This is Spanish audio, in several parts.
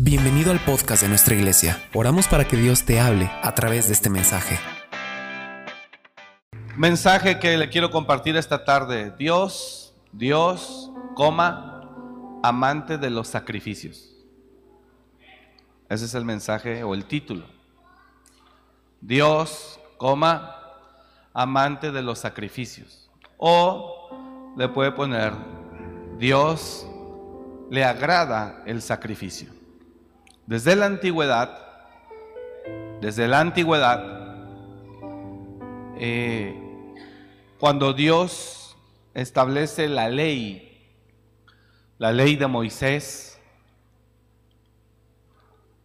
Bienvenido al podcast de nuestra iglesia. Oramos para que Dios te hable a través de este mensaje. Mensaje que le quiero compartir esta tarde. Dios, Dios, amante de los sacrificios. Ese es el mensaje o el título. Dios, amante de los sacrificios. O le puede poner, Dios le agrada el sacrificio. Desde la antigüedad, desde la antigüedad, eh, cuando Dios establece la ley, la ley de Moisés,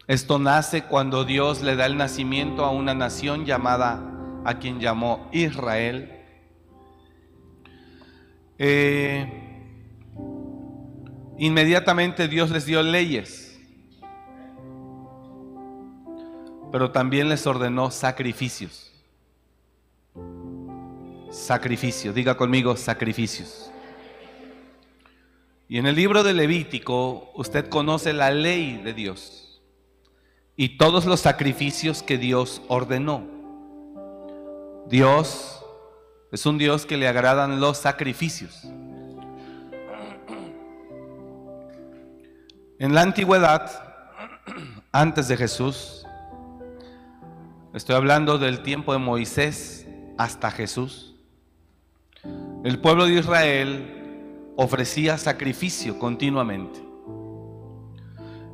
esto nace cuando Dios le da el nacimiento a una nación llamada, a quien llamó Israel. Eh, inmediatamente Dios les dio leyes pero también les ordenó sacrificios. Sacrificio, diga conmigo sacrificios. Y en el libro de Levítico usted conoce la ley de Dios y todos los sacrificios que Dios ordenó. Dios es un Dios que le agradan los sacrificios. En la antigüedad, antes de Jesús, Estoy hablando del tiempo de Moisés hasta Jesús. El pueblo de Israel ofrecía sacrificio continuamente.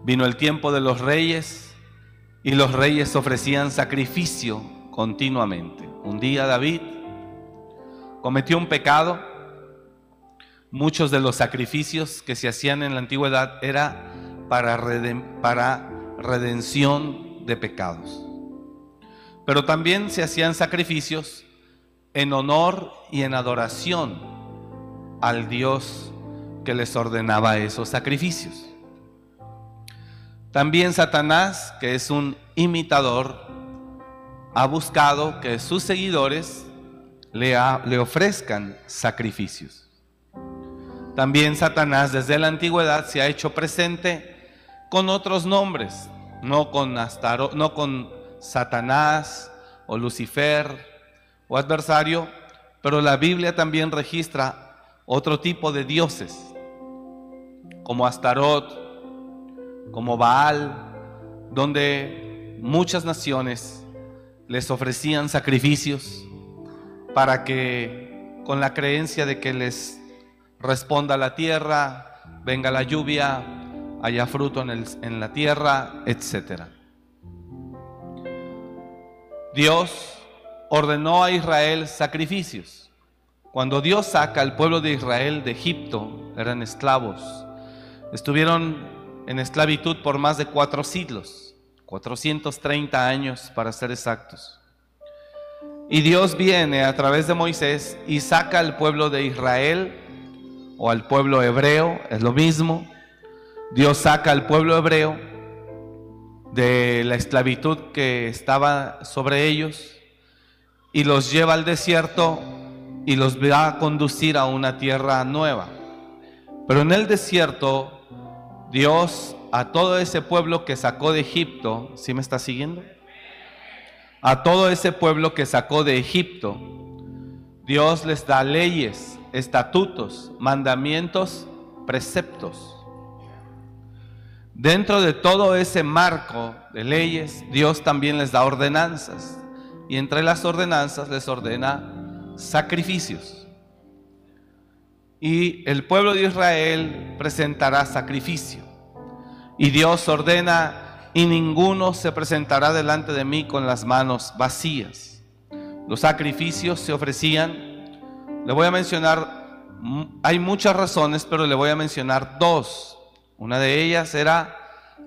Vino el tiempo de los reyes y los reyes ofrecían sacrificio continuamente. Un día David cometió un pecado. Muchos de los sacrificios que se hacían en la antigüedad era para, para redención de pecados pero también se hacían sacrificios en honor y en adoración al Dios que les ordenaba esos sacrificios. También Satanás, que es un imitador, ha buscado que sus seguidores le, le ofrezcan sacrificios. También Satanás desde la antigüedad se ha hecho presente con otros nombres, no con, no con Satanás o Lucifer o adversario, pero la Biblia también registra otro tipo de dioses, como Astarot, como Baal, donde muchas naciones les ofrecían sacrificios para que con la creencia de que les responda la tierra, venga la lluvia, haya fruto en, en la tierra, etcétera. Dios ordenó a Israel sacrificios. Cuando Dios saca al pueblo de Israel de Egipto, eran esclavos. Estuvieron en esclavitud por más de cuatro siglos, 430 años para ser exactos. Y Dios viene a través de Moisés y saca al pueblo de Israel o al pueblo hebreo, es lo mismo. Dios saca al pueblo hebreo de la esclavitud que estaba sobre ellos y los lleva al desierto y los va a conducir a una tierra nueva. Pero en el desierto, Dios a todo ese pueblo que sacó de Egipto, ¿sí me está siguiendo? A todo ese pueblo que sacó de Egipto, Dios les da leyes, estatutos, mandamientos, preceptos. Dentro de todo ese marco de leyes, Dios también les da ordenanzas. Y entre las ordenanzas les ordena sacrificios. Y el pueblo de Israel presentará sacrificio. Y Dios ordena, y ninguno se presentará delante de mí con las manos vacías. Los sacrificios se ofrecían, le voy a mencionar, hay muchas razones, pero le voy a mencionar dos una de ellas era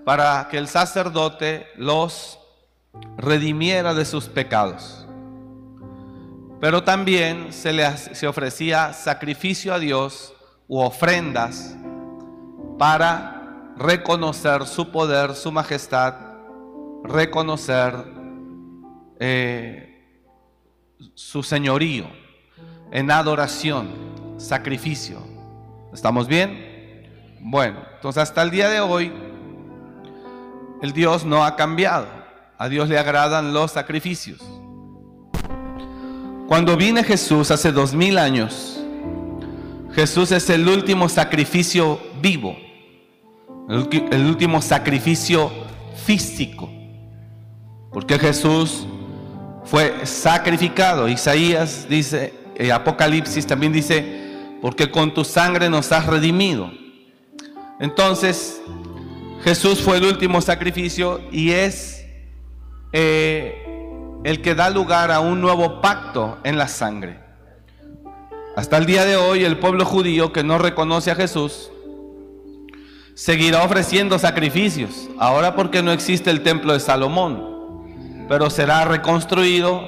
para que el sacerdote los redimiera de sus pecados. Pero también se le se ofrecía sacrificio a Dios u ofrendas para reconocer su poder, su majestad, reconocer eh, su señorío en adoración, sacrificio. ¿Estamos bien? Bueno, entonces hasta el día de hoy, el Dios no ha cambiado. A Dios le agradan los sacrificios. Cuando vine Jesús hace dos mil años, Jesús es el último sacrificio vivo, el, último sacrificio físico, porque Jesús fue sacrificado. Isaías dice, eh, Apocalipsis también dice, porque con tu sangre nos has redimido. Entonces, Jesús fue el último sacrificio y es eh, el que da lugar a un nuevo pacto en la sangre. Hasta el día de hoy el pueblo judío que no reconoce a Jesús seguirá ofreciendo sacrificios, ahora porque no existe el templo de Salomón, pero será reconstruido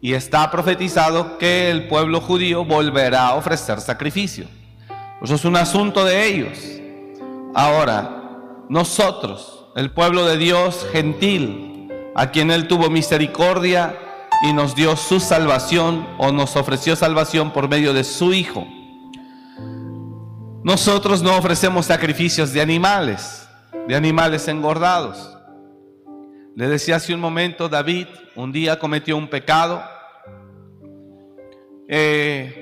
y está profetizado que el pueblo judío volverá a ofrecer sacrificio. Eso es un asunto de ellos. Ahora, nosotros, el pueblo de Dios gentil, a quien Él tuvo misericordia y nos dio su salvación o nos ofreció salvación por medio de su Hijo. Nosotros no ofrecemos sacrificios de animales, de animales engordados. Le decía hace un momento, David un día cometió un pecado. Eh,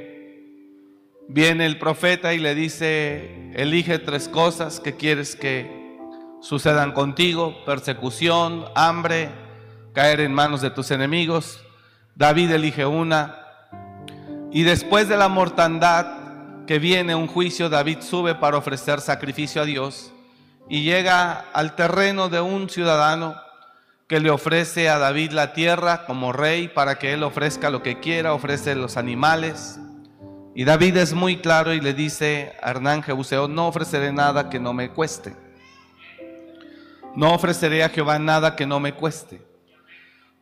viene el profeta y le dice, elige tres cosas que quieres que sucedan contigo, persecución, hambre, caer en manos de tus enemigos. David elige una. Y después de la mortandad que viene un juicio, David sube para ofrecer sacrificio a Dios y llega al terreno de un ciudadano que le ofrece a David la tierra como rey para que él ofrezca lo que quiera, ofrece los animales. Y David es muy claro y le dice a Hernán Jebuseo, no ofreceré nada que no me cueste. No ofreceré a Jehová nada que no me cueste.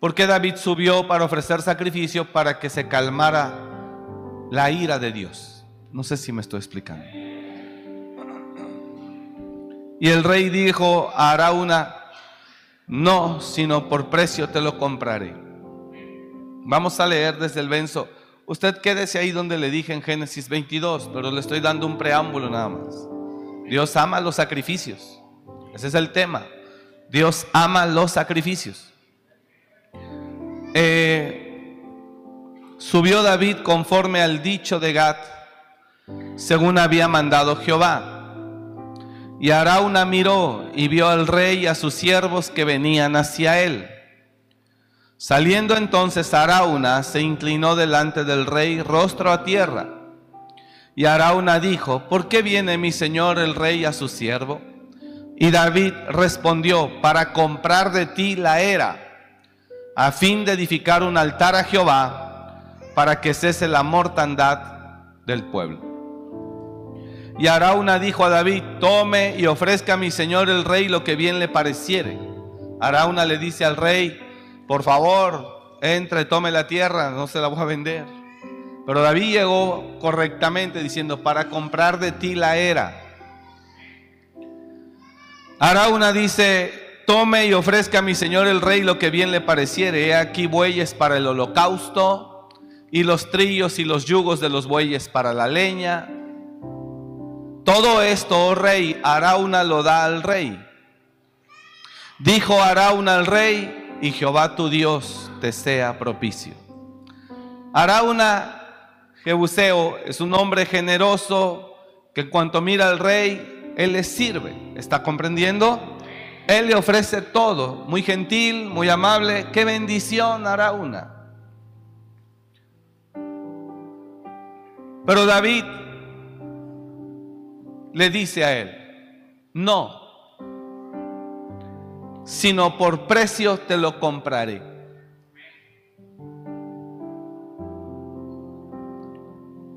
Porque David subió para ofrecer sacrificio para que se calmara la ira de Dios. No sé si me estoy explicando. Y el rey dijo a Arauna, no, sino por precio te lo compraré. Vamos a leer desde el verso. Usted quédese ahí donde le dije en Génesis 22, pero le estoy dando un preámbulo nada más. Dios ama los sacrificios. Ese es el tema. Dios ama los sacrificios. Eh, subió David conforme al dicho de Gad, según había mandado Jehová. Y Arauna miró y vio al rey y a sus siervos que venían hacia él. Saliendo entonces Arauna se inclinó delante del rey rostro a tierra. Y Arauna dijo, ¿por qué viene mi señor el rey a su siervo? Y David respondió, para comprar de ti la era, a fin de edificar un altar a Jehová, para que cese la mortandad del pueblo. Y Arauna dijo a David, tome y ofrezca a mi señor el rey lo que bien le pareciere. Arauna le dice al rey, por favor, entre, tome la tierra, no se la voy a vender. Pero David llegó correctamente diciendo, para comprar de ti la era Arauna dice, tome y ofrezca a mi señor el rey lo que bien le pareciere. He aquí bueyes para el holocausto y los trillos y los yugos de los bueyes para la leña. Todo esto, oh rey, Arauna lo da al rey. Dijo Arauna al rey, y Jehová tu Dios te sea propicio. Arauna, Jebuseo, es un hombre generoso que cuanto mira al rey, él le sirve. ¿Está comprendiendo? Él le ofrece todo, muy gentil, muy amable. ¿Qué bendición hará una? Pero David le dice a él, no, sino por precio te lo compraré.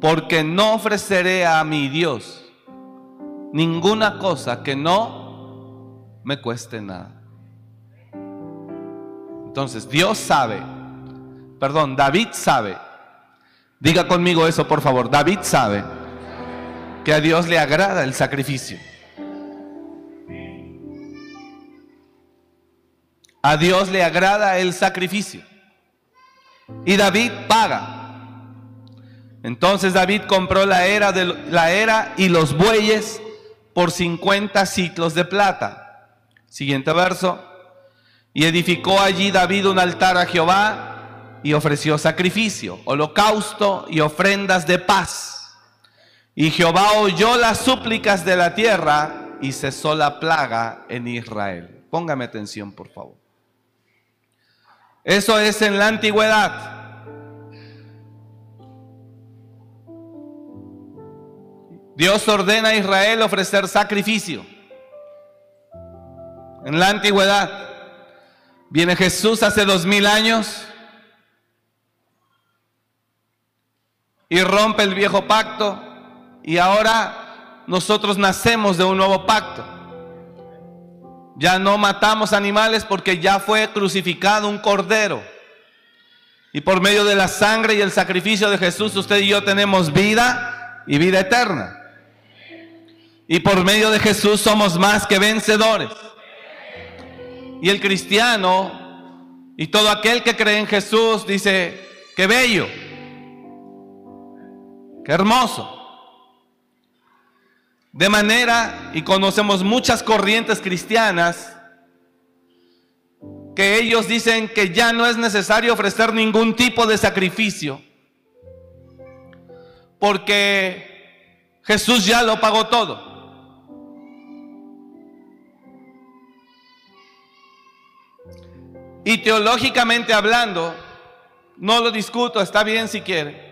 Porque no ofreceré a mi Dios ninguna cosa que no me cueste nada. Entonces, Dios sabe, perdón, David sabe, diga conmigo eso por favor, David sabe que a Dios le agrada el sacrificio. A Dios le agrada el sacrificio. Y David paga. Entonces David compró la era, de, la era y los bueyes por 50 ciclos de plata. Siguiente verso. Y edificó allí David un altar a Jehová y ofreció sacrificio, holocausto y ofrendas de paz. Y Jehová oyó las súplicas de la tierra y cesó la plaga en Israel. Póngame atención, por favor. Eso es en la antigüedad. Dios ordena a Israel ofrecer sacrificio. En la antigüedad. Viene Jesús hace dos mil años y rompe el viejo pacto y ahora nosotros nacemos de un nuevo pacto. Ya no matamos animales porque ya fue crucificado un cordero. Y por medio de la sangre y el sacrificio de Jesús, usted y yo tenemos vida y vida eterna. Y por medio de Jesús somos más que vencedores. Y el cristiano y todo aquel que cree en Jesús dice, qué bello, qué hermoso. De manera, y conocemos muchas corrientes cristianas, que ellos dicen que ya no es necesario ofrecer ningún tipo de sacrificio, porque Jesús ya lo pagó todo. Y teológicamente hablando, no lo discuto, está bien si quiere.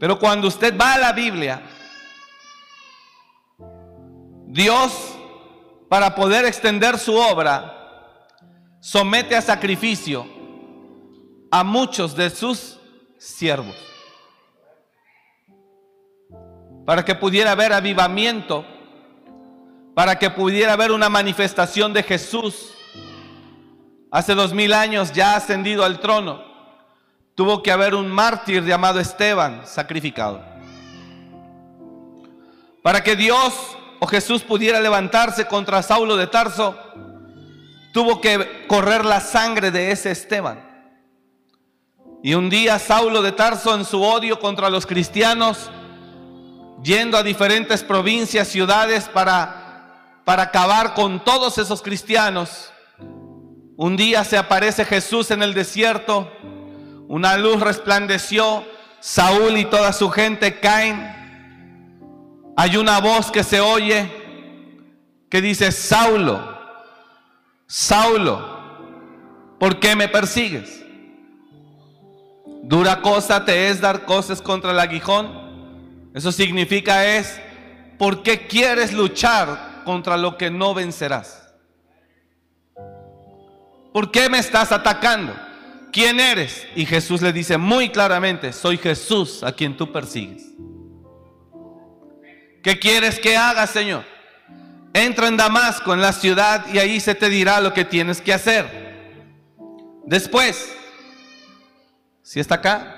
Pero cuando usted va a la Biblia, Dios, para poder extender su obra, somete a sacrificio a muchos de sus siervos. Para que pudiera haber avivamiento, para que pudiera haber una manifestación de Jesús. Hace dos mil años ya ascendido al trono, tuvo que haber un mártir llamado Esteban sacrificado. Para que Dios o Jesús pudiera levantarse contra Saulo de Tarso, tuvo que correr la sangre de ese Esteban. Y un día Saulo de Tarso en su odio contra los cristianos, yendo a diferentes provincias, ciudades para, para acabar con todos esos cristianos, un día se aparece Jesús en el desierto, una luz resplandeció, Saúl y toda su gente caen hay una voz que se oye que dice, Saulo, Saulo, ¿por qué me persigues? Dura cosa te es dar cosas contra el aguijón. Eso significa es, ¿por qué quieres luchar contra lo que no vencerás? ¿Por qué me estás atacando? ¿Quién eres? Y Jesús le dice muy claramente, soy Jesús a quien tú persigues. ¿Qué quieres que haga, Señor? Entra en Damasco, en la ciudad, y ahí se te dirá lo que tienes que hacer. Después, si está acá?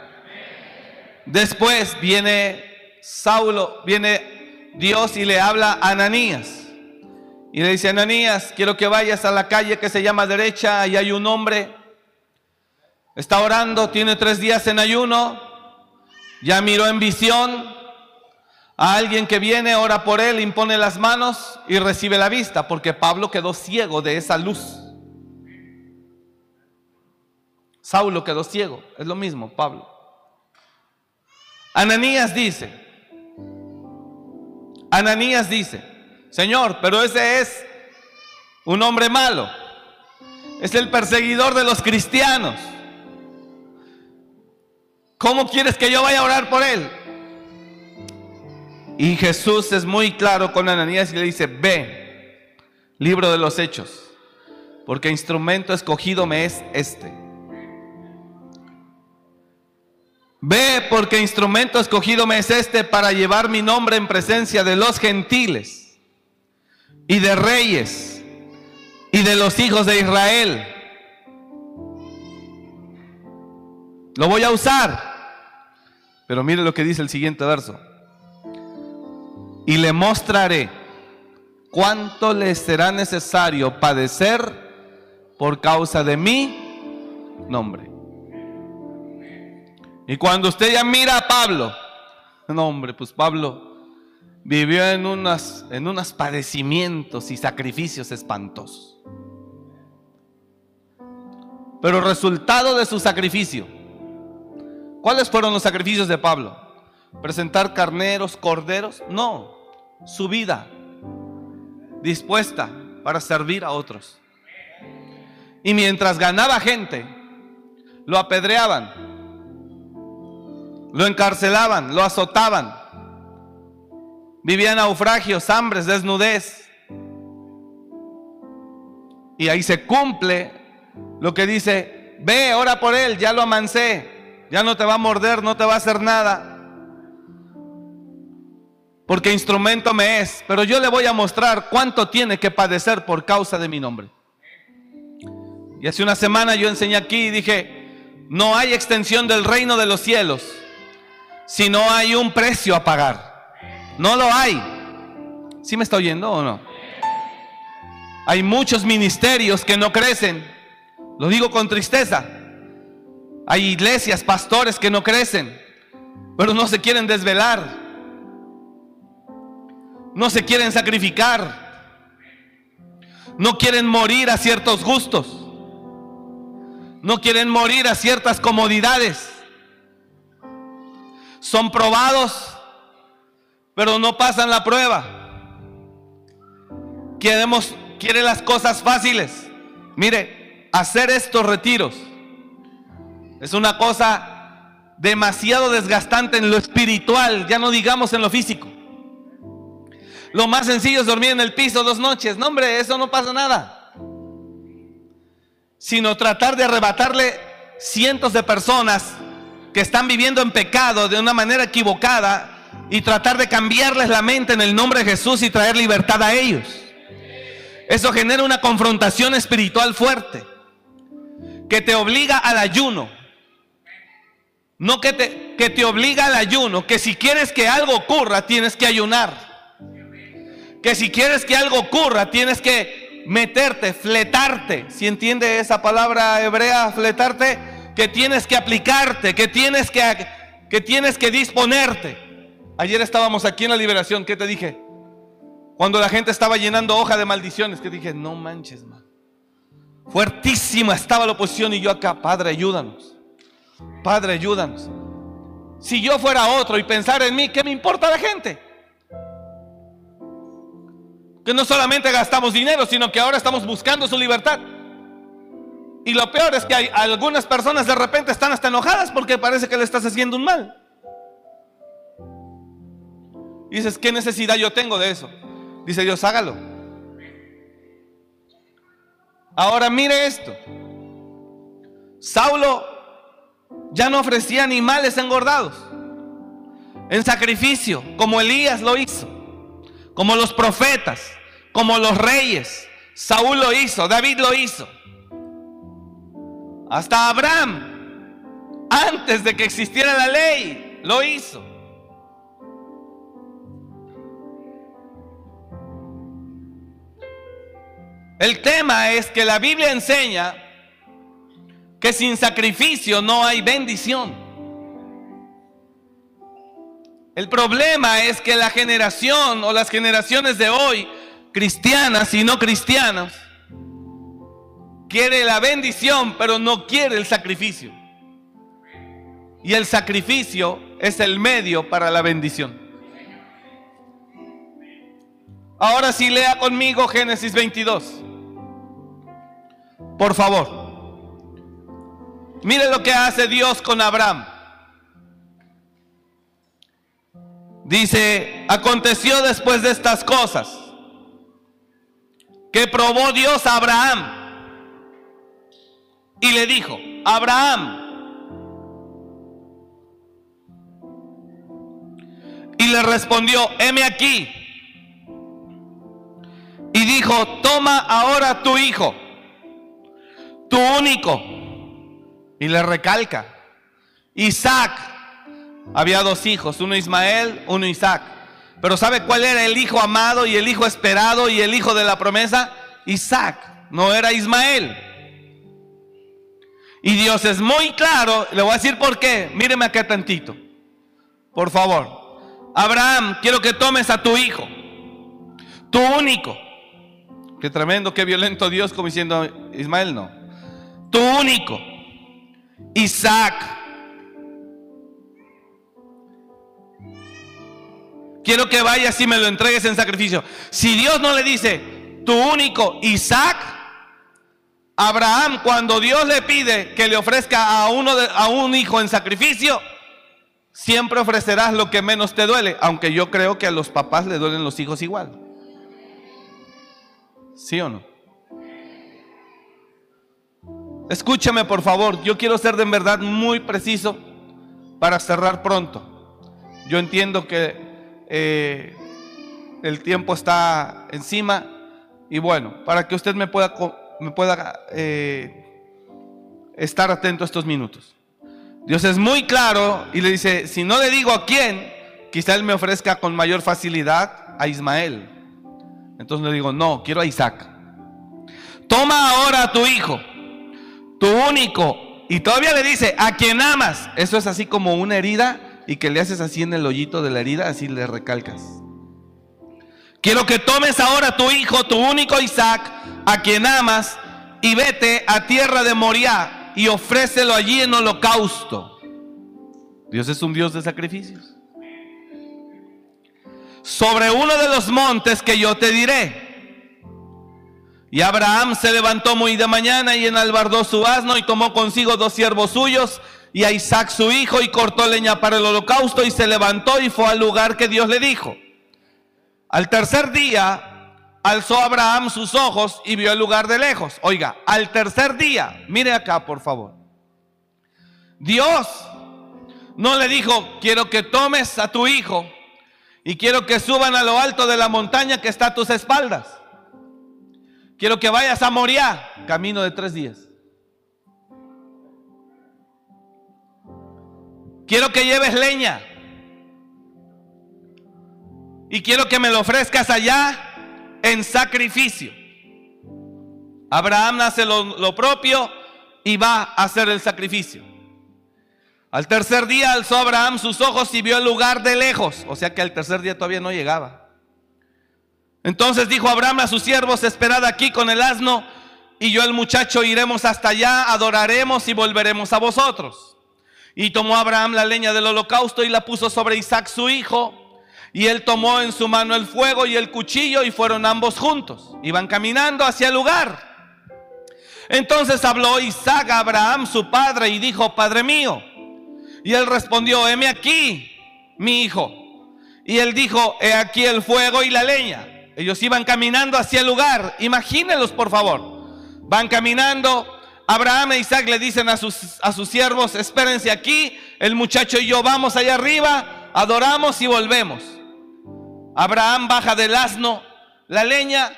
Después viene Saulo, viene Dios y le habla a Ananías. Y le dice, Ananías, quiero que vayas a la calle que se llama derecha, y hay un hombre, está orando, tiene tres días en ayuno, ya miró en visión, a alguien que viene, ora por él, impone las manos y recibe la vista, porque Pablo quedó ciego de esa luz. Saulo quedó ciego, es lo mismo, Pablo. Ananías dice, Ananías dice, Señor, pero ese es un hombre malo, es el perseguidor de los cristianos. ¿Cómo quieres que yo vaya a orar por él? Y Jesús es muy claro con Ananías y le dice, ve, libro de los hechos, porque instrumento escogido me es este. Ve porque instrumento escogido me es este para llevar mi nombre en presencia de los gentiles y de reyes y de los hijos de Israel. Lo voy a usar. Pero mire lo que dice el siguiente verso y le mostraré cuánto le será necesario padecer por causa de mi nombre. Y cuando usted ya mira a Pablo, no hombre, pues Pablo vivió en unos, en unos padecimientos y sacrificios espantosos. Pero resultado de su sacrificio, ¿cuáles fueron los sacrificios de Pablo? ¿Presentar carneros, corderos? No, su vida dispuesta para servir a otros. Y mientras ganaba gente, lo apedreaban, lo encarcelaban, lo azotaban, Vivía naufragios, hambres, desnudez. Y ahí se cumple lo que dice, ve, ora por él, ya lo amancé, ya no te va a morder, no te va a hacer nada. Porque instrumento me es, pero yo le voy a mostrar cuánto tiene que padecer por causa de mi nombre. Y hace una semana yo enseñé aquí y dije, no hay extensión del reino de los cielos si no hay un precio a pagar. No lo hay. ¿Sí me está oyendo o no? Hay muchos ministerios que no crecen. Lo digo con tristeza. Hay iglesias, pastores que no crecen, pero no se quieren desvelar. No se quieren sacrificar. No quieren morir a ciertos gustos. No quieren morir a ciertas comodidades. Son probados pero no pasan la prueba. Queremos, quiere las cosas fáciles. Mire, hacer estos retiros es una cosa demasiado desgastante en lo espiritual, ya no digamos en lo físico. Lo más sencillo es dormir en el piso dos noches. No, hombre, eso no pasa nada. Sino tratar de arrebatarle cientos de personas que están viviendo en pecado de una manera equivocada y tratar de cambiarles la mente en el nombre de Jesús y traer libertad a ellos. Eso genera una confrontación espiritual fuerte que te obliga al ayuno. No que te, que te obliga al ayuno, que si quieres que algo ocurra tienes que ayunar. Que si quieres que algo ocurra tienes que meterte, fletarte. Si entiende esa palabra hebrea, fletarte, que tienes que aplicarte, que tienes que, que tienes que disponerte. Ayer estábamos aquí en la liberación, ¿qué te dije? Cuando la gente estaba llenando hoja de maldiciones, que dije, no manches, man. Fuertísima estaba la oposición y yo acá, Padre, ayúdanos. Padre, ayúdanos. Si yo fuera otro y pensara en mí, ¿qué me importa la gente? Que no solamente gastamos dinero, sino que ahora estamos buscando su libertad. Y lo peor es que hay algunas personas de repente están hasta enojadas porque parece que le estás haciendo un mal. Y dices, ¿qué necesidad yo tengo de eso? Dice Dios, hágalo. Ahora mire esto. Saulo ya no ofrecía animales engordados en sacrificio, como Elías lo hizo, como los profetas, como los reyes. Saúl lo hizo, David lo hizo. Hasta Abraham, antes de que existiera la ley, lo hizo. El tema es que la Biblia enseña que sin sacrificio no hay bendición. El problema es que la generación o las generaciones de hoy, cristianas y no cristianas, quiere la bendición, pero no quiere el sacrificio. Y el sacrificio es el medio para la bendición. Ahora sí lea conmigo Génesis 22. Por favor. Mire lo que hace Dios con Abraham. Dice, aconteció después de estas cosas que probó Dios a Abraham y le dijo, Abraham, y le respondió, heme aquí. Y dijo, toma ahora tu hijo tu único. Y le recalca, Isaac, había dos hijos, uno Ismael, uno Isaac. Pero ¿sabe cuál era el hijo amado y el hijo esperado y el hijo de la promesa? Isaac, no era Ismael. Y Dios es muy claro, le voy a decir por qué, míreme acá tantito, por favor. Abraham, quiero que tomes a tu hijo, tu único. Qué tremendo, qué violento Dios, como diciendo, Ismael no. Tu único, Isaac. Quiero que vayas y me lo entregues en sacrificio. Si Dios no le dice, tu único, Isaac, Abraham, cuando Dios le pide que le ofrezca a, uno a un hijo en sacrificio, siempre ofrecerás lo que menos te duele, aunque yo creo que a los papás le duelen los hijos igual. ¿Sí o no? Escúchame por favor, yo quiero ser de verdad muy preciso para cerrar pronto. Yo entiendo que eh, el tiempo está encima y bueno, para que usted me pueda, eh, estar atento a estos minutos. Dios es muy claro y le dice, si no le digo a quién, quizá Él me ofrezca con mayor facilidad a Ismael. Entonces le digo, no, quiero a Isaac. Toma ahora a tu hijo, tu único, y todavía le dice, a quien amas. Eso es así como una herida y que le haces así en el hoyito de la herida, así le recalcas. Quiero que tomes ahora tu hijo, tu único Isaac, a quien amas, y vete a tierra de Moriah y ofrécelo allí en holocausto. Dios es un Dios de sacrificios. Sobre uno de los montes que yo te diré. Y Abraham se levantó muy de mañana y enalbardó su asno y tomó consigo dos siervos suyos y a Isaac su hijo y cortó leña para el holocausto y se levantó y fue al lugar que Dios le dijo. Al tercer día alzó Abraham sus ojos y vio el lugar de lejos. Oiga, al tercer día, mire acá por favor. Dios no le dijo, quiero que tomes a tu hijo y quiero que suban a lo alto de la montaña que está a tus espaldas. Quiero que vayas a Moria, camino de tres días. Quiero que lleves leña. Y quiero que me lo ofrezcas allá en sacrificio. Abraham hace lo, propio y va a hacer el sacrificio. Al tercer día alzó Abraham sus ojos y vio el lugar de lejos. O sea que al tercer día todavía no llegaba. Entonces dijo Abraham a sus siervos, esperad aquí con el asno y yo el muchacho iremos hasta allá, adoraremos y volveremos a vosotros. Y tomó Abraham la leña del holocausto y la puso sobre Isaac su hijo y él tomó en su mano el fuego y el cuchillo y fueron ambos juntos. Iban caminando hacia el lugar. Entonces habló Isaac a Abraham, su padre, y dijo, Padre mío. Y él respondió, heme aquí, mi hijo. Y él dijo, he aquí el fuego y la leña. Ellos iban caminando hacia el lugar. Imagínenlos, por favor. Van caminando. Abraham e Isaac le dicen a sus, a sus siervos, espérense aquí. El muchacho y yo vamos allá arriba, adoramos y volvemos. Abraham baja del asno la leña,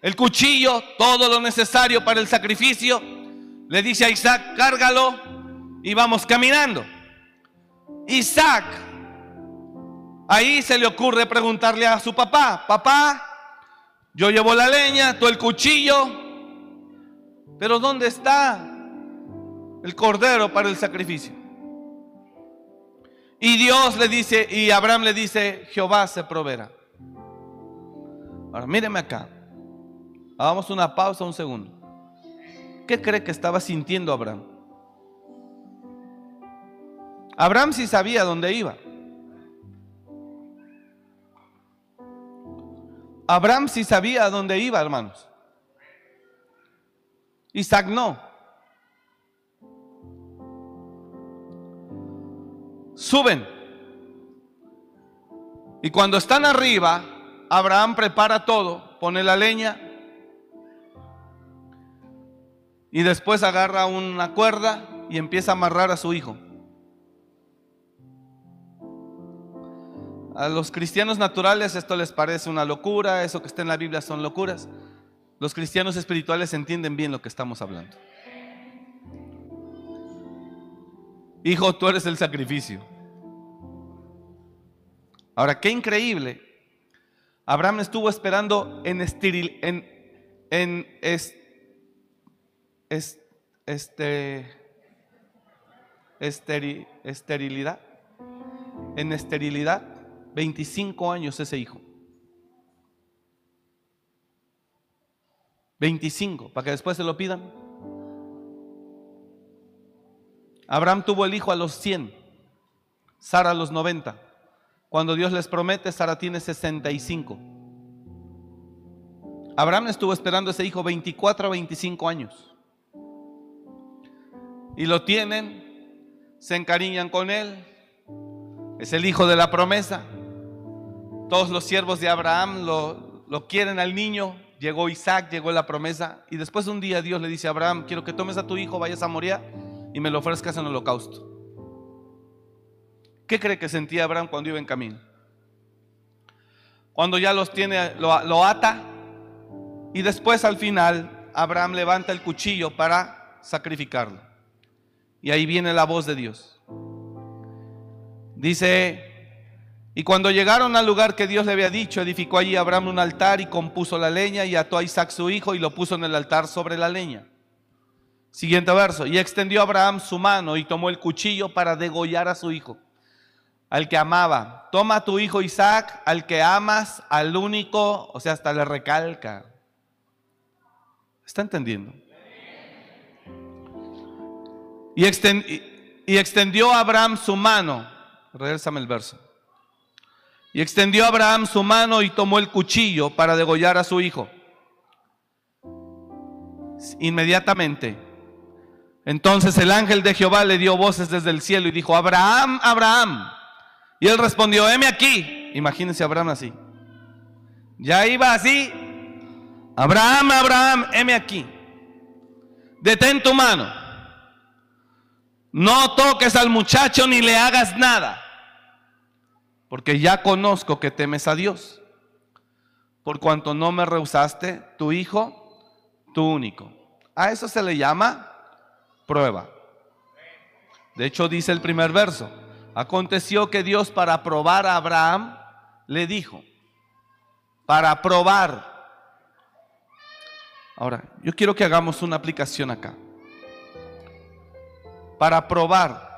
el cuchillo, todo lo necesario para el sacrificio. Le dice a Isaac, cárgalo y vamos caminando. Isaac, ahí se le ocurre preguntarle a su papá, papá, yo llevo la leña, tú el cuchillo, pero ¿dónde está el cordero para el sacrificio? Y Dios le dice, y Abraham le dice, Jehová se proveerá. Ahora, míreme acá. Hagamos una pausa un segundo. ¿Qué cree que estaba sintiendo Abraham? Abraham sí sabía dónde iba. Abraham sí sabía dónde iba, hermanos. Isaac no. Suben. Y cuando están arriba, Abraham prepara todo, pone la leña y después agarra una cuerda y empieza a amarrar a su hijo. A los cristianos naturales esto les parece una locura, eso que está en la Biblia son locuras. Los cristianos espirituales entienden bien lo que estamos hablando. Hijo, tú eres el sacrificio. Ahora, qué increíble Abraham estuvo esperando en, esteril, en, en este, esterilidad, en esterilidad, 25 años ese hijo. 25, para que después se lo pidan. Abraham tuvo el hijo a los 100, Sara a los 90. Cuando Dios les promete, Sara tiene 65. Abraham estuvo esperando ese hijo 24 a 25 años. Y lo tienen, se encariñan con él. Es el hijo de la promesa. Todos los siervos de Abraham lo, lo quieren al niño. Llegó Isaac, llegó la promesa. Y después un día Dios le dice a Abraham, quiero que tomes a tu hijo, vayas a Moria y me lo ofrezcas en holocausto. ¿Qué cree que sentía Abraham cuando iba en camino? Cuando ya los tiene, lo, lo ata y después al final Abraham levanta el cuchillo para sacrificarlo. Y ahí viene la voz de Dios. Dice, y cuando llegaron al lugar que Dios le había dicho, edificó allí Abraham un altar y compuso la leña y ató a Isaac su hijo y lo puso en el altar sobre la leña. Siguiente verso. Y extendió Abraham su mano y tomó el cuchillo para degollar a su hijo, al que amaba. Toma a tu hijo Isaac, al que amas, al único, o sea, hasta le recalca. ¿Está entendiendo? Y, extendió Abraham su mano. Regresame el verso. Y extendió Abraham su mano y tomó el cuchillo para degollar a su hijo. Inmediatamente entonces el ángel de Jehová le dio voces desde el cielo y dijo, Abraham, Abraham. Y él respondió, heme aquí. Imagínense Abraham así. Ya iba así. Abraham, Abraham, heme aquí. Detén tu mano. No toques al muchacho ni le hagas nada. Porque ya conozco que temes a Dios. Por cuanto no me rehusaste tu hijo, tu único. A eso se le llama prueba. De hecho, dice el primer verso, aconteció que Dios para probar a Abraham le dijo, para probar. Ahora, yo quiero que hagamos una aplicación acá. Para probar.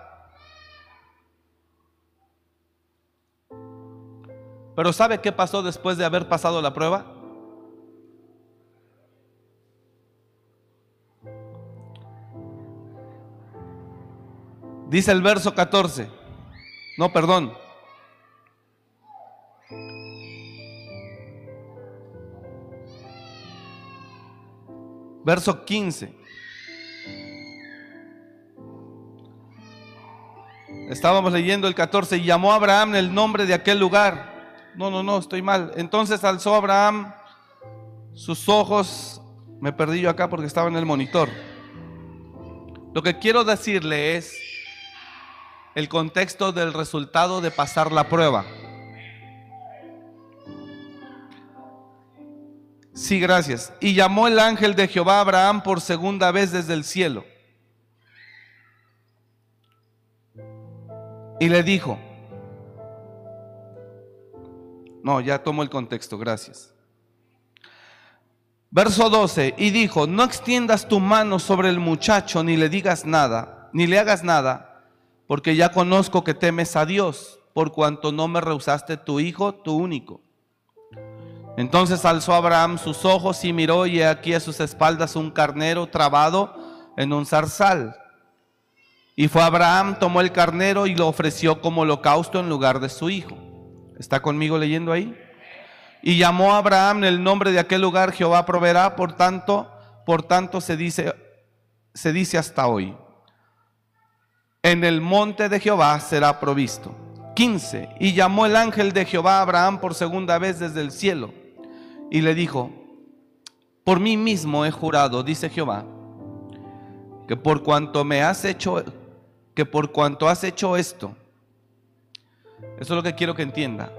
Pero ¿sabe qué pasó después de haber pasado la prueba? Dice el verso 14. No, perdón. Verso 15. Estábamos leyendo el 14 y llamó a Abraham el nombre de aquel lugar. No, no, no, estoy mal. Entonces alzó Abraham sus ojos. Me perdí yo acá porque estaba en el monitor. Lo que quiero decirle es el contexto del resultado de pasar la prueba. Sí, gracias. Y llamó el ángel de Jehová a Abraham por segunda vez desde el cielo. Y le dijo, no, ya tomo el contexto, gracias. Verso 12, y dijo, no extiendas tu mano sobre el muchacho, ni le digas nada, ni le hagas nada, porque ya conozco que temes a Dios, por cuanto no me rehusaste tu hijo, tu único. Entonces alzó Abraham sus ojos y miró y aquí a sus espaldas un carnero trabado en un zarzal. Y fue Abraham, tomó el carnero y lo ofreció como holocausto en lugar de su hijo. ¿Está conmigo leyendo ahí? Y llamó a Abraham el nombre de aquel lugar, Jehová proveerá, por tanto, por tanto se dice, se dice hasta hoy en el monte de Jehová será provisto. 15. Y llamó el ángel de Jehová a Abraham por segunda vez desde el cielo y le dijo, por mí mismo he jurado, dice Jehová, que por cuanto me has hecho, que por cuanto has hecho esto, eso es lo que quiero que entienda.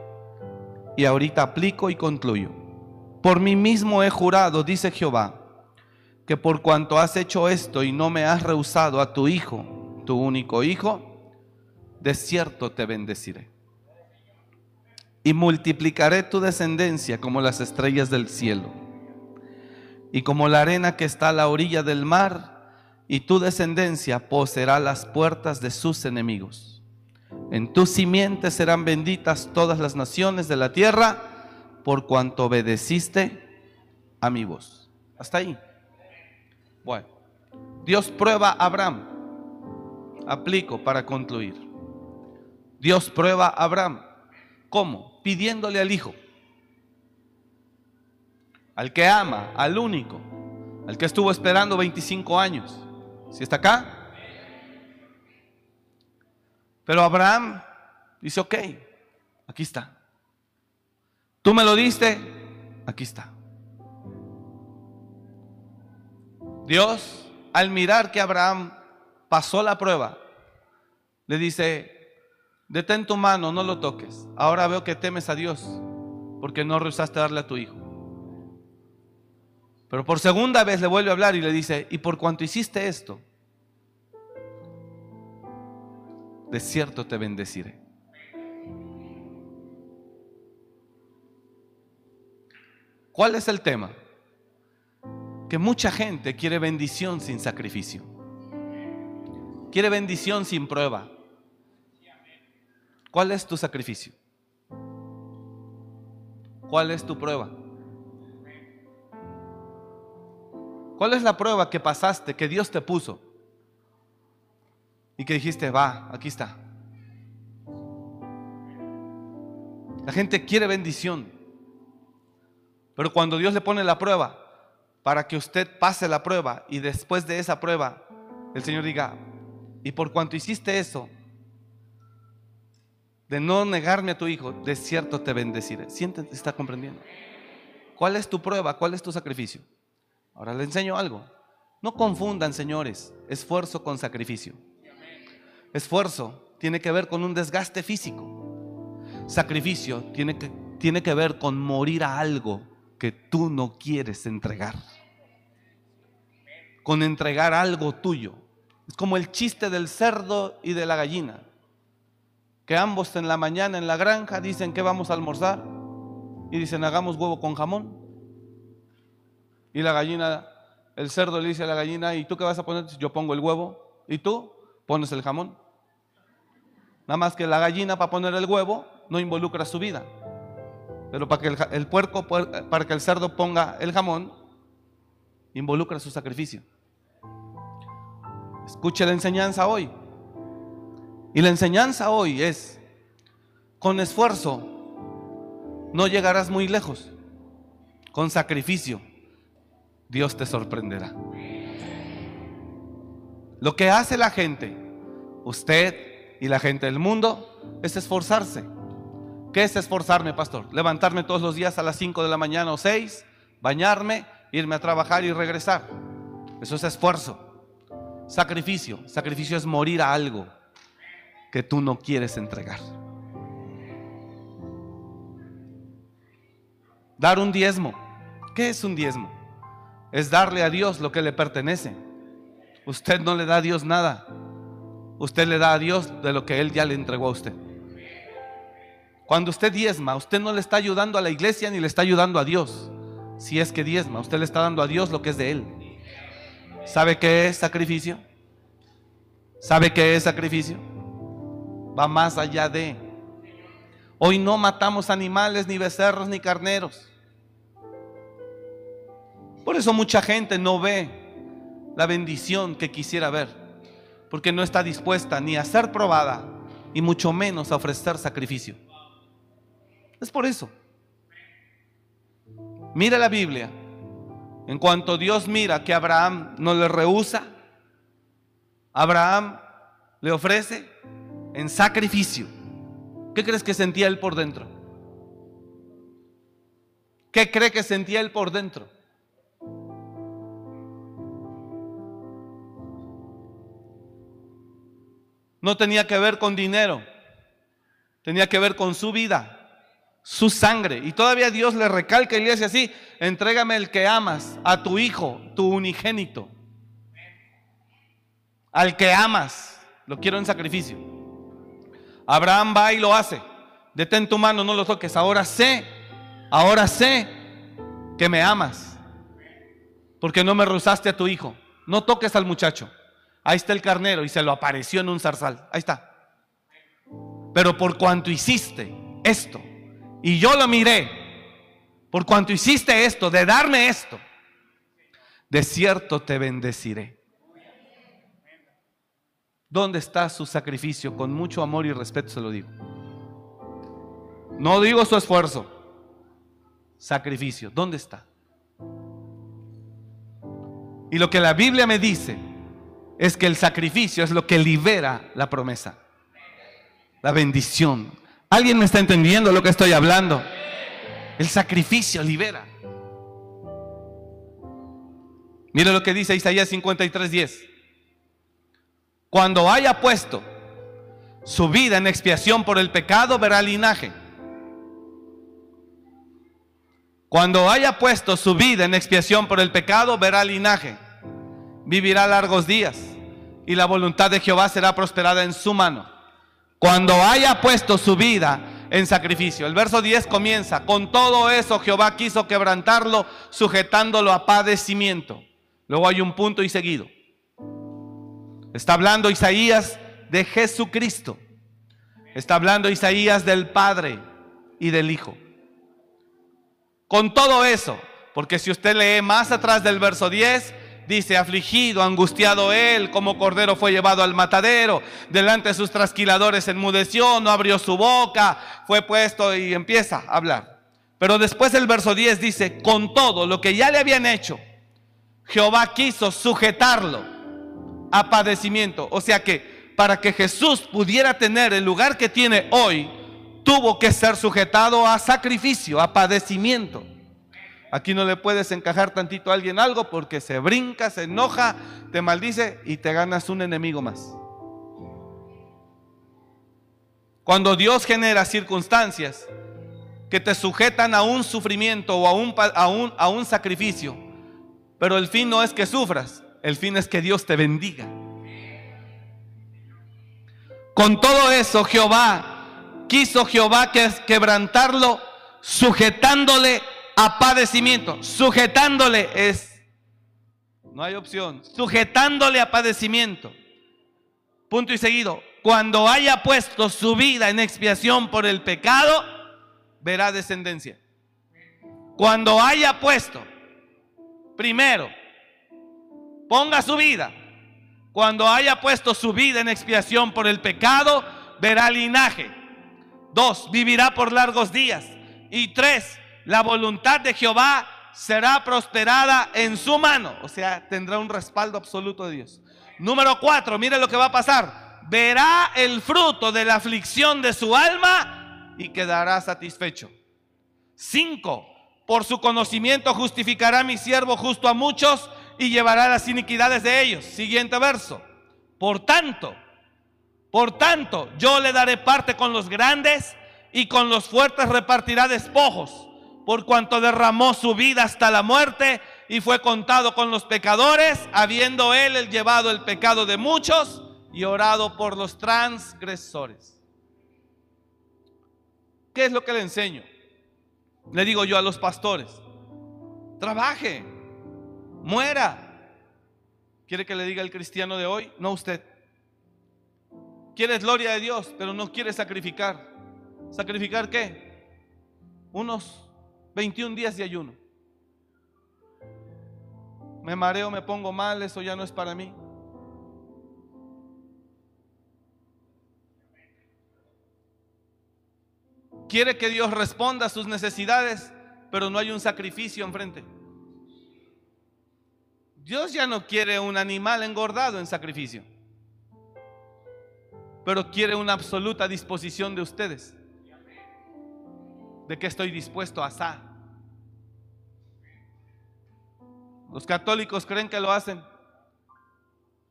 Y ahorita aplico y concluyo. Por mí mismo he jurado, dice Jehová, que por cuanto has hecho esto y no me has rehusado a tu hijo, tu único hijo, de cierto te bendeciré. Y multiplicaré tu descendencia como las estrellas del cielo, y como la arena que está a la orilla del mar, y tu descendencia poseerá las puertas de sus enemigos. En tu simiente serán benditas todas las naciones de la tierra por cuanto obedeciste a mi voz. Hasta ahí. Bueno, Dios prueba a Abraham. Aplico para concluir. Dios prueba a Abraham. ¿Cómo? Pidiéndole al hijo. Al que ama, al único. Al que estuvo esperando 25 años. ¿Si está acá? Pero Abraham dice, ok, aquí está. Tú me lo diste, aquí está. Dios, al mirar que Abraham pasó la prueba, le dice, detén tu mano, no lo toques. Ahora veo que temes a Dios porque no rehusaste darle a tu hijo. Pero por segunda vez le vuelve a hablar y le dice, y por cuanto hiciste esto, de cierto te bendeciré. ¿Cuál es el tema? Que mucha gente quiere bendición sin sacrificio. Quiere bendición sin prueba. ¿Cuál es tu sacrificio? ¿Cuál es tu prueba? ¿Cuál es la prueba que pasaste, que Dios te puso? Y que dijiste, va, aquí está. La gente quiere bendición, pero cuando Dios le pone la prueba, para que usted pase la prueba y después de esa prueba, el Señor diga, y por cuanto hiciste eso, de no negarme a tu hijo, de cierto te bendeciré. ¿Siente? ¿Está comprendiendo? ¿Cuál es tu prueba? ¿Cuál es tu sacrificio? Ahora le enseño algo. No confundan, señores, esfuerzo con sacrificio. Esfuerzo tiene que ver con un desgaste físico. Sacrificio tiene que, tiene que ver con morir a algo que tú no quieres entregar. Con entregar algo tuyo. Es como el chiste del cerdo y de la gallina. Que ambos en la mañana en la granja dicen que vamos a almorzar. Y dicen, hagamos huevo con jamón. Y la gallina, el cerdo le dice a la gallina, ¿y tú qué vas a poner? Yo pongo el huevo. ¿Y tú? pones el jamón. Nada más que la gallina para poner el huevo no involucra su vida. Pero para que el, puerco, para que el cerdo ponga el jamón, involucra su sacrificio. Escuche la enseñanza hoy. Y la enseñanza hoy es, con esfuerzo no llegarás muy lejos. Con sacrificio, Dios te sorprenderá. Lo que hace la gente, usted y la gente del mundo, es esforzarse. ¿Qué es esforzarme, pastor? Levantarme todos los días a las 5 de la mañana o 6, bañarme, irme a trabajar y regresar. Eso es esfuerzo. Sacrificio. Sacrificio es morir a algo que tú no quieres entregar. Dar un diezmo. ¿Qué es un diezmo? Es darle a Dios lo que le pertenece. Usted no le da a Dios nada. Usted le da a Dios de lo que Él ya le entregó a usted. Cuando usted diezma, usted no le está ayudando a la iglesia ni le está ayudando a Dios. Si es que diezma, usted le está dando a Dios lo que es de Él. ¿Sabe qué es sacrificio? ¿Sabe qué es sacrificio? Va más allá de... Hoy no matamos animales, ni becerros, ni carneros. Por eso mucha gente no ve la bendición que quisiera ver, porque no está dispuesta ni a ser probada y mucho menos a ofrecer sacrificio. Es por eso. Mira la Biblia. En cuanto Dios mira que Abraham no le rehúsa, Abraham le ofrece en sacrificio. ¿Qué crees que sentía él por dentro? ¿Qué cree que sentía él por dentro? No tenía que ver con dinero, tenía que ver con su vida, su sangre. Y todavía Dios le recalca y le dice así, entrégame el que amas, a tu hijo, tu unigénito. Al que amas, lo quiero en sacrificio. Abraham va y lo hace. Detén tu mano, no lo toques. Ahora sé, ahora sé que me amas. Porque no me rehusaste a tu hijo. No toques al muchacho. Ahí está el carnero y se lo apareció en un zarzal. Ahí está. Pero por cuanto hiciste esto, y yo lo miré, por cuanto hiciste esto, de darme esto, de cierto te bendeciré. ¿Dónde está su sacrificio? Con mucho amor y respeto se lo digo. No digo su esfuerzo. Sacrificio. ¿Dónde está? Y lo que la Biblia me dice es que el sacrificio es lo que libera la promesa. La bendición. ¿Alguien me está entendiendo lo que estoy hablando? El sacrificio libera. Mire lo que dice Isaías 53:10. Cuando haya puesto su vida en expiación por el pecado, verá linaje. Cuando haya puesto su vida en expiación por el pecado, verá linaje. Vivirá largos días y la voluntad de Jehová será prosperada en su mano. Cuando haya puesto su vida en sacrificio. El verso 10 comienza, con todo eso Jehová quiso quebrantarlo, sujetándolo a padecimiento. Luego hay un punto y seguido. Está hablando Isaías de Jesucristo. Está hablando Isaías del Padre y del Hijo. Con todo eso, porque si usted lee más atrás del verso 10, dice, afligido, angustiado él, como cordero fue llevado al matadero, delante de sus trasquiladores enmudeció, no abrió su boca, fue puesto y empieza a hablar. Pero después el verso 10 dice, con todo lo que ya le habían hecho, Jehová quiso sujetarlo a padecimiento. O sea que para que Jesús pudiera tener el lugar que tiene hoy, tuvo que ser sujetado a sacrificio, a padecimiento. Aquí no le puedes encajar tantito a alguien algo porque se brinca, se enoja, te maldice y te ganas un enemigo más. Cuando Dios genera circunstancias que te sujetan a un sufrimiento o a un, a un, sacrificio, pero el fin no es que sufras, el fin es que Dios te bendiga. Con todo eso, Jehová, quiso Jehová quebrantarlo sujetándole a padecimiento. Sujetándole es, no hay opción, sujetándole a padecimiento. Punto y seguido. Cuando haya puesto su vida en expiación por el pecado, verá descendencia. Cuando haya puesto, primero, ponga su vida. Cuando haya puesto su vida en expiación por el pecado, verá linaje. Dos, vivirá por largos días. Y tres, la voluntad de Jehová será prosperada en su mano. O sea, tendrá un respaldo absoluto de Dios. Número cuatro, mire lo que va a pasar. Verá el fruto de la aflicción de su alma y quedará satisfecho. Cinco, por su conocimiento justificará mi siervo justo a muchos y llevará las iniquidades de ellos. Siguiente verso. Por tanto, por tanto, yo le daré parte con los grandes y con los fuertes repartirá despojos, por cuanto derramó su vida hasta la muerte y fue contado con los pecadores, habiendo él llevado el pecado de muchos y orado por los transgresores. ¿Qué es lo que le enseño? Le digo yo a los pastores, trabaje, muera. ¿Quiere que le diga el cristiano de hoy? No usted. Quiere gloria de Dios, pero no quiere sacrificar. ¿Sacrificar qué? Unos 21 días de ayuno. Me mareo, me pongo mal, eso ya no es para mí. Quiere que Dios responda a sus necesidades, pero no hay un sacrificio enfrente. Dios ya no quiere un animal engordado en sacrificio, pero quiere una absoluta disposición de ustedes. De que estoy dispuesto a asar. Los católicos creen que lo hacen.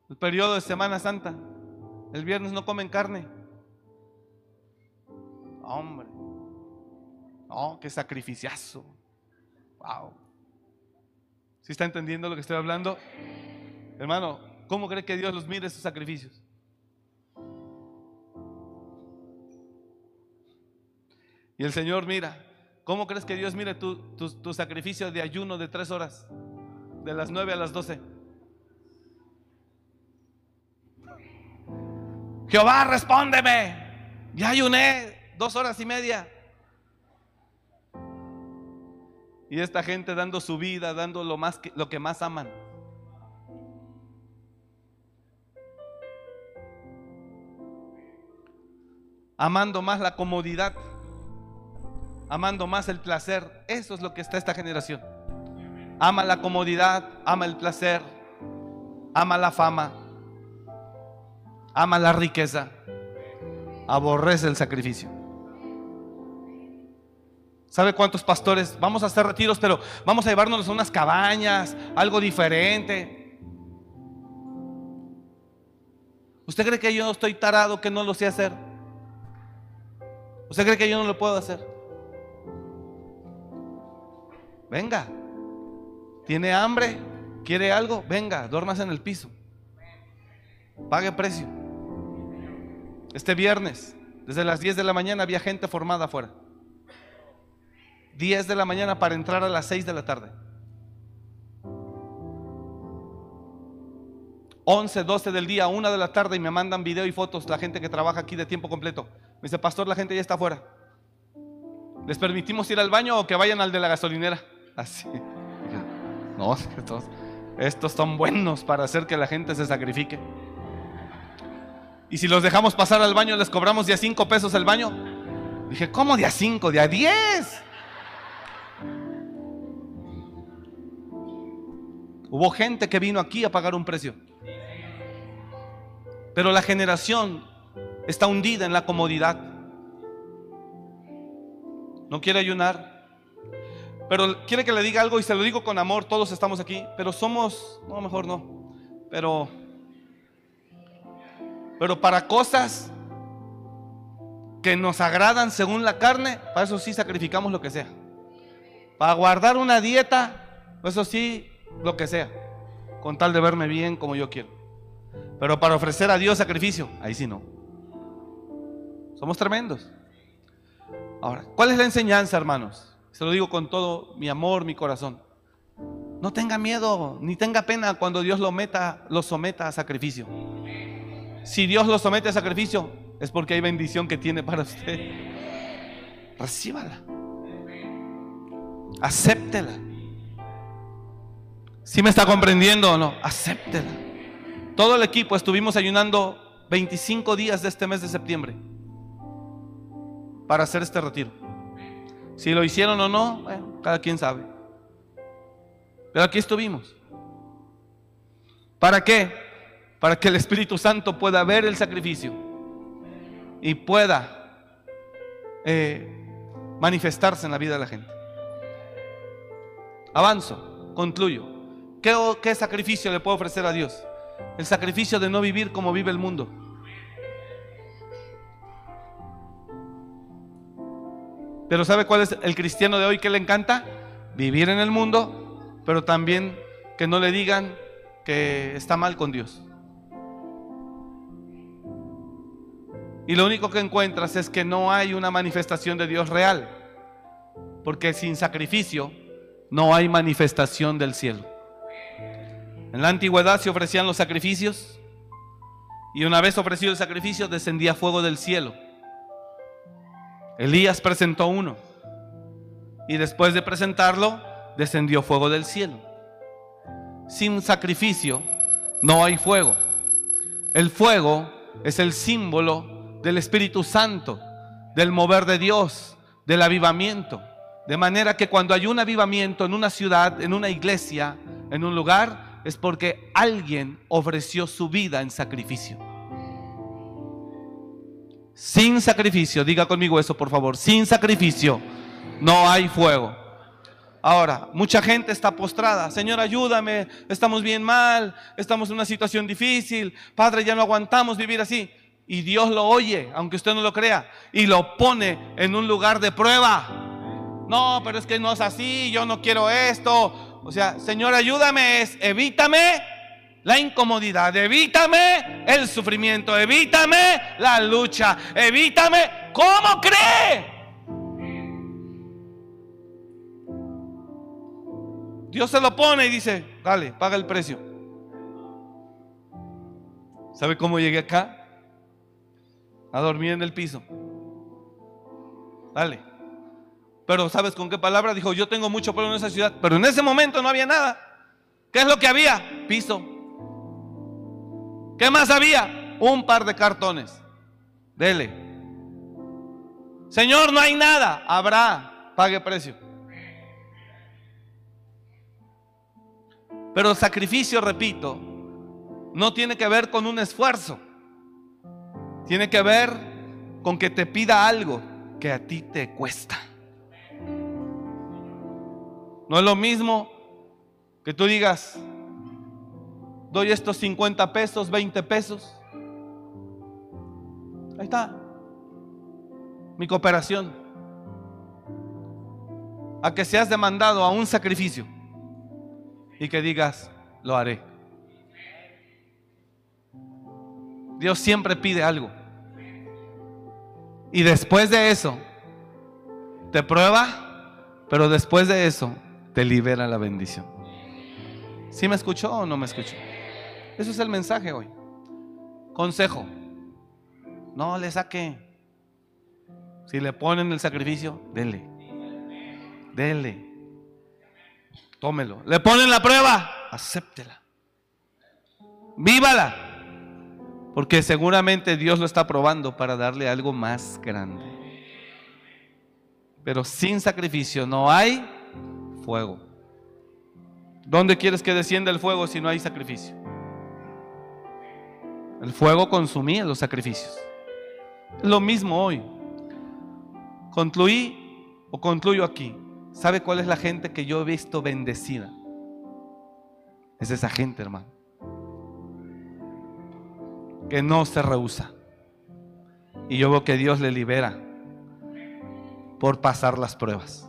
El periodo de Semana Santa. El viernes no comen carne. Hombre. No, qué sacrificiazo. Wow. ¿Sí está entendiendo lo que estoy hablando? Hermano, ¿cómo cree que Dios los mire sus sacrificios? Y el Señor mira, ¿cómo crees que Dios mire tu, tu, sacrificio de ayuno de tres horas? De las nueve a las doce. Jehová, respóndeme. Ya ayuné dos horas y media. Y esta gente dando su vida, dando lo, más que, lo que más aman. Amando más la comodidad, amando más el placer. Eso es lo que está esta generación. Ama la comodidad, ama el placer, ama la fama, ama la riqueza, aborrece el sacrificio. ¿Sabe cuántos pastores? Vamos a hacer retiros, pero vamos a llevarnos a unas cabañas, algo diferente. ¿Usted cree que yo estoy tarado, que no lo sé hacer? ¿Usted cree que yo no lo puedo hacer? Venga. ¿Tiene hambre? ¿Quiere algo? Venga, duermas en el piso. Pague precio. Este viernes, desde las 10 de la mañana, había gente formada afuera. 10 de la mañana para entrar a las 6 de la tarde. 11, 12 del día, 1 de la tarde y me mandan video y fotos la gente que trabaja aquí de tiempo completo. Me dice, pastor, la gente ya está afuera. ¿Les permitimos ir al baño o que vayan al de la gasolinera? Así. No, estos, son buenos para hacer que la gente se sacrifique. Y si los dejamos pasar al baño, les cobramos de a 5 pesos el baño. Dije, ¿cómo de a 5? De a 10. Hubo gente que vino aquí a pagar un precio. Pero la generación está hundida en la comodidad. No quiere ayunar. Pero quiere que le diga algo y se lo digo con amor. Todos estamos aquí. Pero somos, no, mejor no. Pero, pero para cosas que nos agradan según la carne, para eso sí sacrificamos lo que sea. Para guardar una dieta, eso sí, lo que sea. Con tal de verme bien como yo quiero. Pero para ofrecer a Dios sacrificio, ahí sí no. Somos tremendos. Ahora, ¿cuál es la enseñanza, hermanos? Se lo digo con todo mi amor, mi corazón. No tenga miedo, ni tenga pena cuando Dios lo meta, lo someta a sacrificio. Si Dios lo somete a sacrificio, es porque hay bendición que tiene para usted. Recíbala. Acéptela. Si me está comprendiendo o no, acéptela. Todo el equipo estuvimos ayunando 25 días de este mes de septiembre para hacer este retiro. Si lo hicieron o no, cada quien sabe. Pero aquí estuvimos. ¿Para qué? Para que el Espíritu Santo pueda ver el sacrificio y pueda eh, manifestarse en la vida de la gente. Avanzo, concluyo. ¿Qué, ¿Qué sacrificio le puedo ofrecer a Dios? El sacrificio de no vivir como vive el mundo. Pero ¿sabe cuál es el cristiano de hoy que le encanta? Vivir en el mundo, pero también que no le digan que está mal con Dios. Y lo único que encuentras es que no hay una manifestación de Dios real, porque sin sacrificio no hay manifestación del cielo. En la antigüedad se ofrecían los sacrificios y una vez ofrecido el sacrificio descendía fuego del cielo Elías presentó uno y después de presentarlo descendió fuego del cielo. Sin sacrificio no hay fuego. El fuego es el símbolo del Espíritu Santo, del mover de Dios, del avivamiento. De manera que cuando hay un avivamiento en una ciudad, en una iglesia, en un lugar, es porque alguien ofreció su vida en sacrificio. Sin sacrificio, diga conmigo eso por favor, sin sacrificio no hay fuego. Ahora, mucha gente está postrada. Señor, ayúdame. Estamos bien mal. Estamos en una situación difícil. Padre, ya no aguantamos vivir así. Y Dios lo oye, aunque usted no lo crea. Y lo pone en un lugar de prueba. No, pero es que no es así. Yo no quiero esto. O sea, Señor, ayúdame. Es evítame la incomodidad, evítame el sufrimiento, evítame la lucha, evítame. ¿Cómo cree? Dios se lo pone y dice, dale, paga el precio. ¿Sabe cómo llegué acá? A dormir en el piso. dale. Pero ¿sabes con qué palabra? Dijo, yo tengo mucho pueblo en esa ciudad. Pero en ese momento no había nada. ¿Qué es lo que había? Piso. ¿Qué más había? Un par de cartones. Dele. Señor, no hay nada. Habrá. Pague precio. Pero sacrificio, repito, no tiene que ver con un esfuerzo. Tiene que ver con que te pida algo que a ti te cuesta. No es lo mismo que tú digas, doy estos 50 pesos, 20 pesos. Ahí está. Mi cooperación. A que seas demandado a un sacrificio y que digas, lo haré. Dios siempre pide algo. Y después de eso, te prueba, pero después de eso, te libera la bendición. ¿Sí me escuchó o no me escuchó? Eso es el mensaje hoy. Consejo. No le saque. Si le ponen el sacrificio, dele. Dele. Tómelo. Le ponen la prueba, acéptela. Vívala. Porque seguramente Dios lo está probando para darle algo más grande. Pero sin sacrificio no hay fuego. ¿Dónde quieres que descienda el fuego si no hay sacrificio? El fuego consumía los sacrificios. lo mismo hoy. Concluí o concluyo aquí. ¿Sabe cuál es la gente que yo he visto bendecida? Es esa gente, hermano que no se rehúsa. Y yo veo que Dios le libera por pasar las pruebas.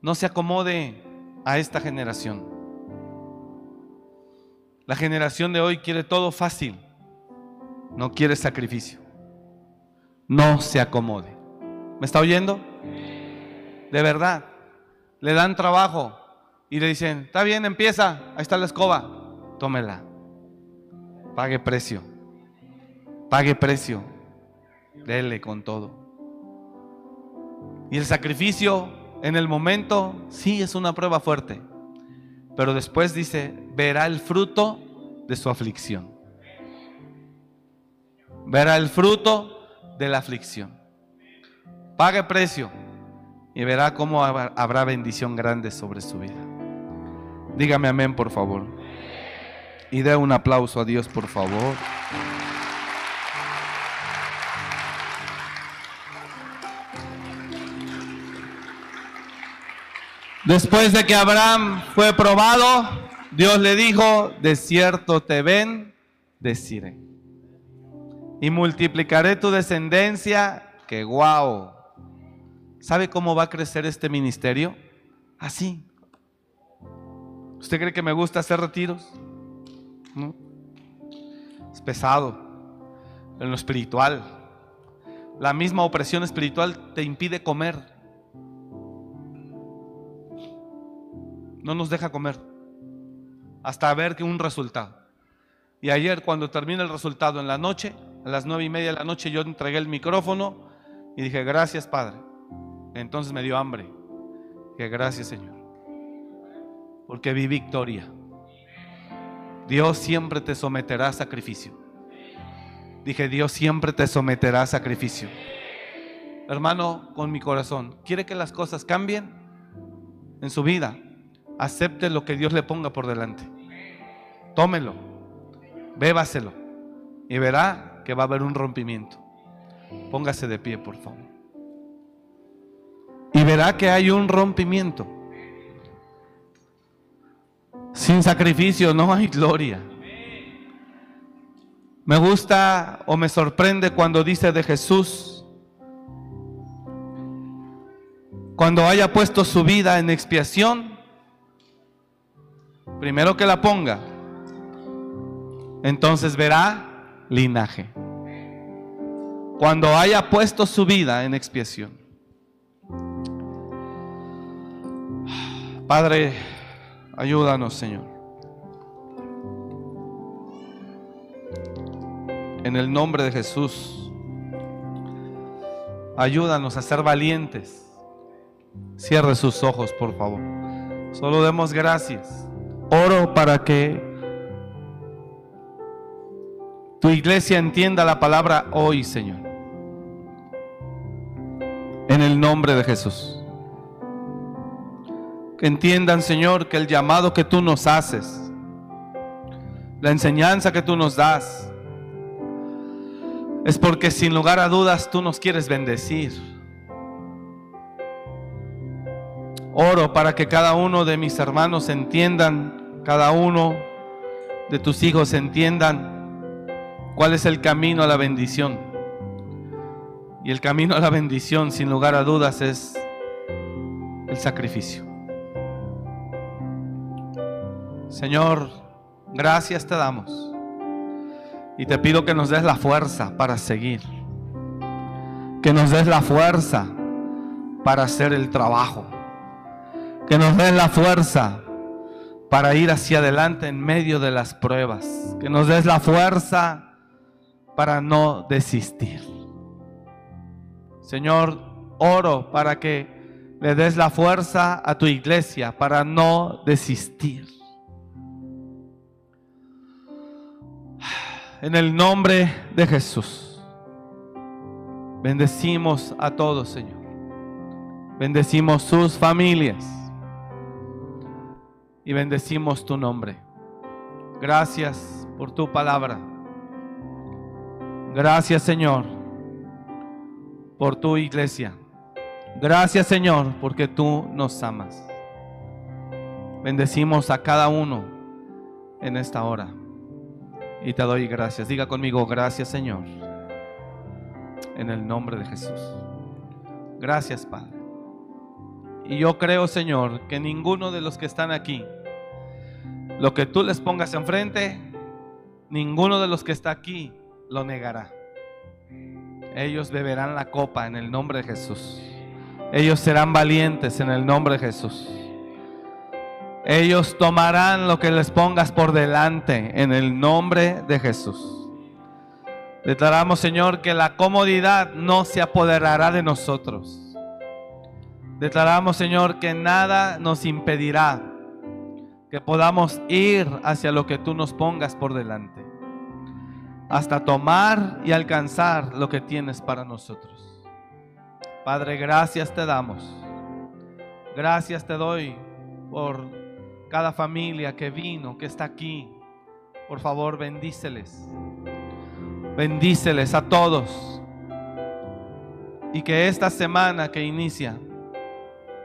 No se acomode a esta generación. La generación de hoy quiere todo fácil, no quiere sacrificio. No se acomode. ¿Me está oyendo? De verdad. Le dan trabajo y le dicen, está bien, empieza, ahí está la escoba, tómela. Pague precio. Pague precio. Dele con todo. Y el sacrificio en el momento, sí, es una prueba fuerte. Pero después dice, verá el fruto de su aflicción. Verá el fruto de la aflicción. Pague precio y verá cómo habrá bendición grande sobre su vida. Dígame amén, por favor. Y dé un aplauso a Dios, por favor. Después de que Abraham fue probado, Dios le dijo, de cierto te ven, deciré. Y multiplicaré tu descendencia, que guau. ¿Sabe cómo va a crecer este ministerio? Así. ¿Usted cree que me gusta hacer retiros? Es pesado en lo espiritual. La misma opresión espiritual te impide comer. No nos deja comer hasta ver que un resultado. Y ayer cuando termina el resultado en la noche, a las nueve y media de la noche, yo entregué el micrófono y dije, gracias Padre. Entonces me dio hambre. Dije, gracias Señor. Porque vi victoria. Dios siempre te someterá a sacrificio. Dije, Dios siempre te someterá a sacrificio. Hermano, con mi corazón, ¿quiere que las cosas cambien en su vida? Acepte lo que Dios le ponga por delante. Tómelo, bébaselo y verá que va a haber un rompimiento. Póngase de pie, por favor. Y verá que hay un rompimiento. Sin sacrificio no hay gloria. Me gusta o me sorprende cuando dice de Jesús, cuando haya puesto su vida en expiación, primero que la ponga, entonces verá linaje. Cuando haya puesto su vida en expiación. Padre, Ayúdanos, Señor. En el nombre de Jesús. Ayúdanos a ser valientes. Cierre sus ojos, por favor. Solo demos gracias. Oro para que tu iglesia entienda la palabra hoy, Señor. En el nombre de Jesús. Que entiendan, Señor, que el llamado que tú nos haces, la enseñanza que tú nos das, es porque sin lugar a dudas tú nos quieres bendecir. Oro para que cada uno de mis hermanos entiendan, cada uno de tus hijos entiendan cuál es el camino a la bendición. Y el camino a la bendición, sin lugar a dudas, es el sacrificio. Señor, gracias te damos. Y te pido que nos des la fuerza para seguir. Que nos des la fuerza para hacer el trabajo. Que nos des la fuerza para ir hacia adelante en medio de las pruebas. Que nos des la fuerza para no desistir. Señor, oro para que le des la fuerza a tu iglesia para no desistir. En el nombre de Jesús. Bendecimos a todos, Señor. Bendecimos sus familias. Y bendecimos tu nombre. Gracias por tu palabra. Gracias, Señor, por tu iglesia. Gracias, Señor, porque tú nos amas. Bendecimos a cada uno en esta hora y te doy gracias. Diga conmigo, gracias Señor. En el nombre de Jesús. Gracias Padre. Y yo creo Señor que ninguno de los que están aquí, lo que tú les pongas enfrente, ninguno de los que está aquí lo negará. Ellos beberán la copa en el nombre de Jesús. Ellos serán valientes en el nombre de Jesús. Ellos tomarán lo que les pongas por delante en el nombre de Jesús. Declaramos, Señor, que la comodidad no se apoderará de nosotros. Declaramos, Señor, que nada nos impedirá que podamos ir hacia lo que tú nos pongas por delante. Hasta tomar y alcanzar lo que tienes para nosotros. Padre, gracias te damos. Gracias te doy por cada familia que vino, que está aquí. Por favor, bendíceles. Bendíceles a todos. Y que esta semana que inicia,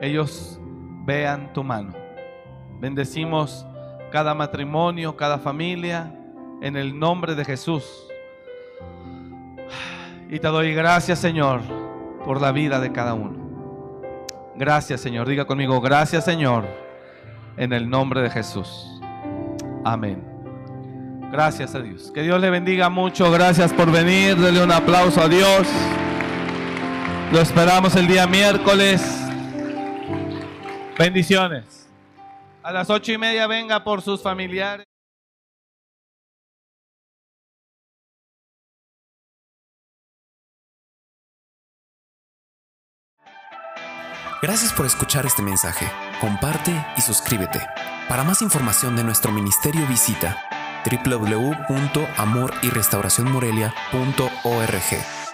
ellos vean tu mano. Bendecimos cada matrimonio, cada familia, en el nombre de Jesús. Y te doy gracias, Señor, por la vida de cada uno. Gracias, Señor. Diga conmigo, gracias, Señor en el nombre de Jesús. Amén. Gracias a Dios. Que Dios le bendiga mucho. Gracias por venir. Dele un aplauso a Dios. Lo esperamos el día miércoles. Bendiciones. A las ocho y media venga por sus familiares. Gracias por escuchar este mensaje. Comparte y suscríbete. Para más información de nuestro ministerio visita www.amoryrestauracionmorelia.org.